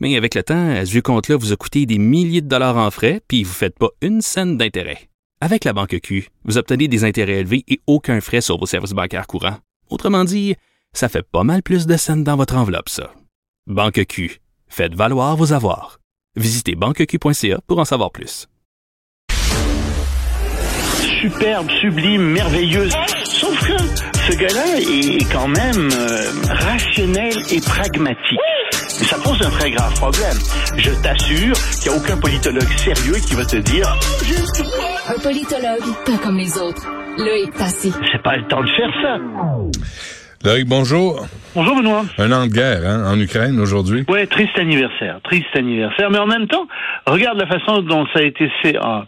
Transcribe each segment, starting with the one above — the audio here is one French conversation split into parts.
Mais avec le temps, ce vieux compte-là vous a coûté des milliers de dollars en frais, puis vous ne faites pas une scène d'intérêt. Avec la banque Q, vous obtenez des intérêts élevés et aucun frais sur vos services bancaires courants. Autrement dit, ça fait pas mal plus de scènes dans votre enveloppe, ça. Banque Q, faites valoir vos avoirs. Visitez banqueq.ca pour en savoir plus. Superbe, sublime, merveilleuse. Sauf que ce gars-là est quand même euh, rationnel et pragmatique. Et ça pose un très grave problème. Je t'assure qu'il n'y a aucun politologue sérieux qui va te dire Un politologue, pas comme les autres. Loïc Passy. c'est pas le temps de faire ça. Loïc, bonjour. Bonjour Benoît. Un an de guerre hein, en Ukraine aujourd'hui. Ouais, triste anniversaire, triste anniversaire. Mais en même temps, regarde la façon dont ça a été, ah,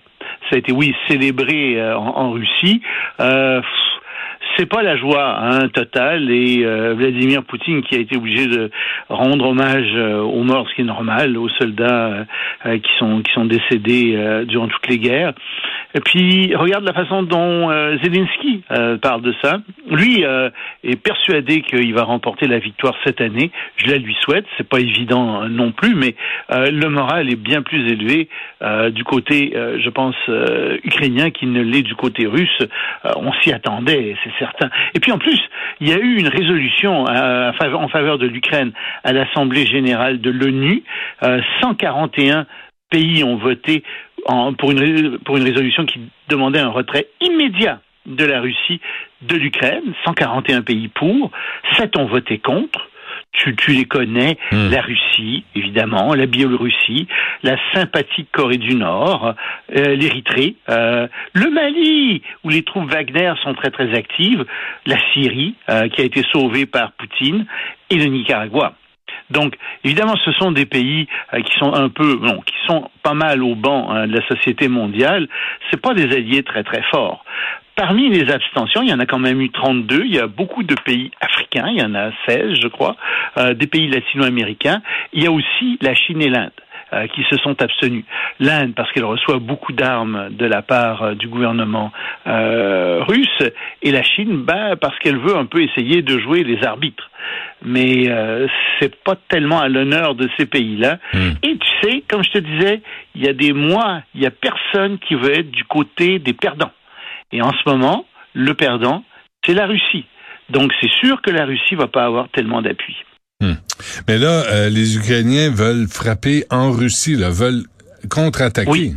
ça a été, oui, célébré euh, en, en Russie. Euh, c'est pas la joie hein, totale et euh, Vladimir Poutine qui a été obligé de rendre hommage euh, aux morts, ce qui est normal, aux soldats euh, euh, qui sont qui sont décédés euh, durant toutes les guerres. Et puis regarde la façon dont euh, Zelensky euh, parle de ça. Lui euh, est persuadé qu'il va remporter la victoire cette année. Je la lui souhaite. C'est pas évident euh, non plus, mais euh, le moral est bien plus élevé euh, du côté, je pense, ukrainien qu'il ne l'est du côté russe. On s'y attendait, c'est certain. Et puis en plus, il y a eu une résolution en faveur- de l'Ukraine à l'Assemblée générale de l'ONU. Euh, 141 pays ont voté en- pour, une, pour une résolution qui demandait un retrait immédiat de la Russie de l'Ukraine. 141 pays pour, 7 ont voté contre? Tu, tu les connais, Hmm. la Russie, évidemment, la Biélorussie, la sympathique Corée du Nord, euh, l'Érythrée, euh, le Mali, où les troupes Wagner sont très très actives, la Syrie, euh, qui a été sauvée par Poutine, et le Nicaragua. Donc, évidemment, ce sont des pays euh, qui sont un peu, non, qui sont pas mal au banc hein, de la société mondiale. C'est pas des alliés très très forts. Parmi les abstentions, il y en a quand même eu 32. Il y a beaucoup de pays africains, il y en a 16, je crois, euh, des pays latino-américains. Il y a aussi la Chine et l'Inde euh, qui se sont abstenus. L'Inde parce qu'elle reçoit beaucoup d'armes de la part euh, du gouvernement euh, russe, et la Chine bah, parce qu'elle veut un peu essayer de jouer les arbitres. Mais euh, c'est pas tellement à l'honneur de ces pays-là. Hmm. Et tu sais, comme je te disais, il y a des mois, il y a personne qui veut être du côté des perdants. Et en ce moment, le perdant, c'est la Russie. Donc c'est sûr que la Russie va pas avoir tellement d'appui. Mais là, euh, les Ukrainiens veulent frapper en Russie, là, veulent contre-attaquer. Oui.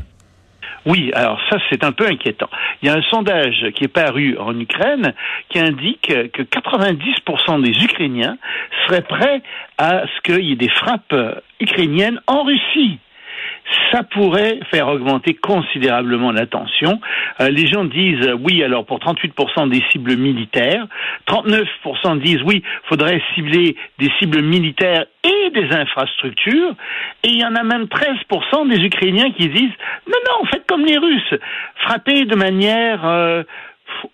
Oui, alors ça c'est un peu inquiétant. Il y a un sondage qui est paru en Ukraine qui indique que 90% des Ukrainiens seraient prêts à ce qu'il y ait des frappes euh, ukrainiennes en Russie. Ça pourrait faire augmenter considérablement la tension. Euh, les gens disent euh, oui, alors pour 38% des cibles militaires, 39% disent oui, faudrait cibler des cibles militaires et des infrastructures, et il y en a même 13% des Ukrainiens qui disent non, non, faites comme les Russes, frappez de manière euh,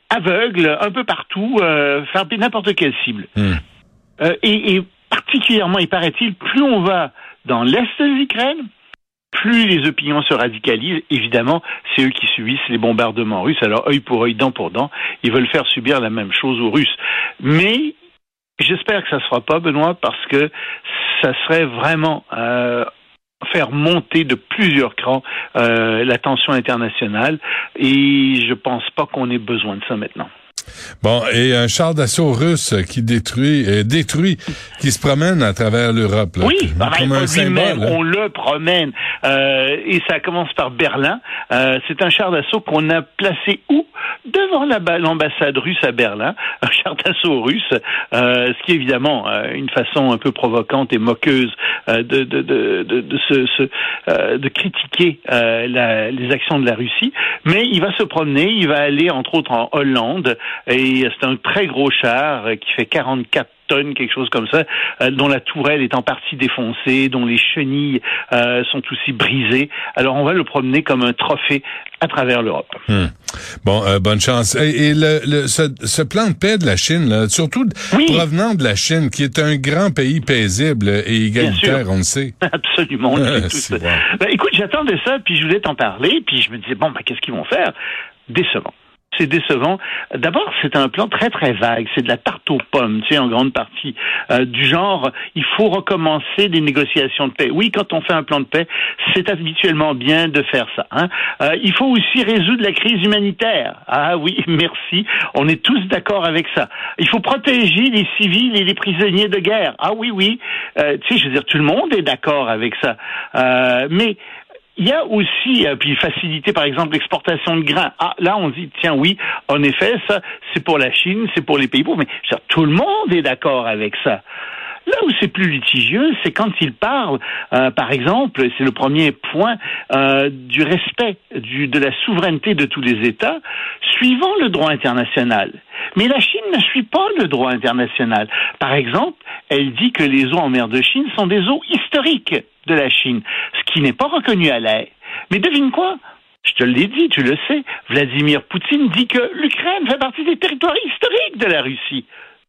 aveugle un peu partout, euh, frappez n'importe quelle cible. Hmm. Euh, et, et particulièrement, il paraît-il, plus on va dans l'est de l'Ukraine, plus les opinions se radicalisent. Évidemment, c'est eux qui subissent les bombardements russes. Alors, œil pour œil, dent pour dent, ils veulent faire subir la même chose aux Russes. Mais j'espère que ça ne se fera pas, Benoît, parce que ça serait vraiment euh, faire monter de plusieurs crans euh, la tension internationale. Et je pense pas qu'on ait besoin de ça maintenant. Bon, et un char d'assaut russe qui détruit, euh, détruit, qui se promène à travers l'Europe. là. Oui, bah, comme bah, un lui-même, symbole. on le promène. Euh, et ça commence par Berlin. Euh, c'est un char d'assaut qu'on a placé où? Devant la ba- l'ambassade russe à Berlin. Un char d'assaut russe, euh, ce qui est évidemment euh, une façon un peu provocante et moqueuse euh, de, de, de, de, de se, euh, de critiquer euh, la- les actions de la Russie. Mais il va se promener, il va aller entre autres en Hollande. Et c'est un très gros char qui fait 44 tonnes, quelque chose comme ça, euh, dont la tourelle est en partie défoncée, dont les chenilles euh, sont aussi brisées. Alors on va le promener comme un trophée à travers l'Europe. Hmm. Bon, euh, bonne chance. Et, le, ce, plan de paix de la Chine, là, surtout provenant de la Chine, qui est un grand pays paisible et égalitaire, on le sait. Absolument. ben, écoute, j'attendais ça, puis je voulais t'en parler, puis je me disais, bon, ben, qu'est-ce qu'ils vont faire? Décevant c'est décevant. D'abord, c'est un plan très très vague. C'est de la tarte aux pommes, tu sais, en grande partie euh, du genre. Il faut recommencer des négociations de paix. Oui, quand on fait un plan de paix, c'est habituellement bien de faire ça. Hein. Euh, il faut aussi résoudre la crise humanitaire. Ah oui, merci. On est tous d'accord avec ça. Il faut protéger les civils et les prisonniers de guerre. Ah oui, oui. Euh, tu sais, je veux dire, tout le monde est d'accord avec ça. mais il y a aussi, euh, puis faciliter par exemple l'exportation de grains. Ah, là on dit, tiens oui, en effet, ça c'est pour la Chine, c'est pour les pays pauvres, mais tout le monde est d'accord avec ça. Là où c'est plus litigieux, c'est quand il parle, euh, par exemple, c'est le premier point, euh, du respect de la souveraineté de tous les États, suivant le droit international. Mais la ne suit pas le droit international. Par exemple, elle dit que les eaux en mer de Chine sont des eaux historiques de la Chine, ce qui n'est pas reconnu à l'air. Mais devine quoi? Je te l'ai dit, tu le sais, Vladimir Poutine dit que l'Ukraine fait partie des territoires historiques de la Russie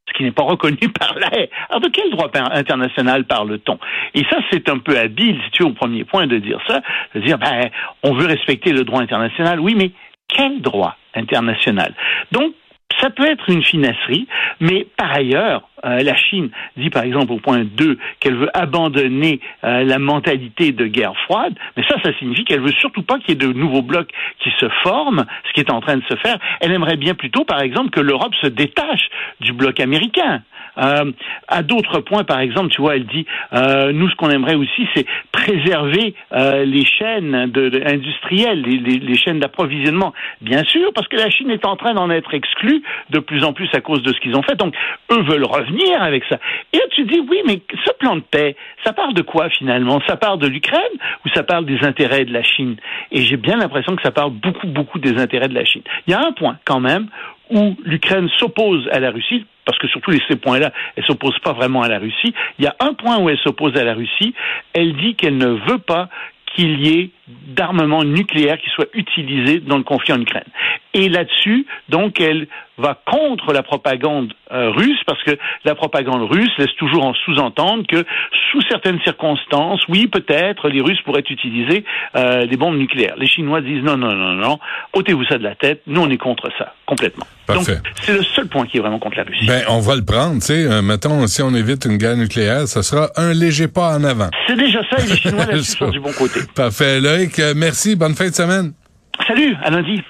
ce qui n'est pas reconnu par l'air. Alors de quel droit international parle-t-on? Et ça, c'est un peu habile, si tu es au premier point, de dire ça, de dire, ben, on veut respecter le droit international. Oui, mais quel droit international? Donc, ça peut être une finasserie, mais par ailleurs, euh, la Chine dit par exemple au point 2 qu'elle veut abandonner euh, la mentalité de guerre froide, mais ça, ça signifie qu'elle veut surtout pas qu'il y ait de nouveaux blocs qui se forment, ce qui est en train de se faire. Elle aimerait bien plutôt, par exemple, que l'Europe se détache du bloc américain. Euh, à d'autres points, par exemple, tu vois, elle dit, nous, ce qu'on aimerait aussi, c'est préserver les chaînes industrielles, les, les, chaînes d'approvisionnement. Bien sûr, parce que la Chine est en train d'en être exclue de plus en plus à cause de ce qu'ils ont fait. Donc, eux veulent revenir avec ça. Et tu dis, oui, mais ce plan de paix, ça parle de quoi finalement? Ça parle de l'Ukraine ou ça parle des intérêts de la Chine? Et j'ai bien l'impression que ça parle beaucoup, beaucoup des intérêts de la Chine. Il y a un point quand même où l'Ukraine s'oppose à la Russie, parce que sur tous ces points-là, elle s'oppose pas vraiment à la Russie. Il y a un point où elle s'oppose à la Russie. Elle dit qu'elle ne veut pas qu'il y ait d'armement nucléaire qui soit utilisé dans le conflit en Ukraine. Et là-dessus, donc, elle va contre la propagande euh, russe parce que la propagande russe laisse toujours en sous-entendre que sous certaines circonstances, oui, peut-être, les Russes pourraient utiliser euh, des bombes nucléaires. Les Chinois disent non, non, non, non, ôtez-vous ça de la tête. Nous, on est contre ça, complètement. Parfait. Donc, c'est le seul point qui est vraiment contre la Russie. Ben, on va le prendre, tu sais. Euh, mettons, si on évite une guerre nucléaire, ça sera un léger pas en avant. C'est déjà ça, et les Chinois là-dessus sont du bon côté. Parfait. Loïc, merci. Bonne fin de semaine. Salut, à lundi.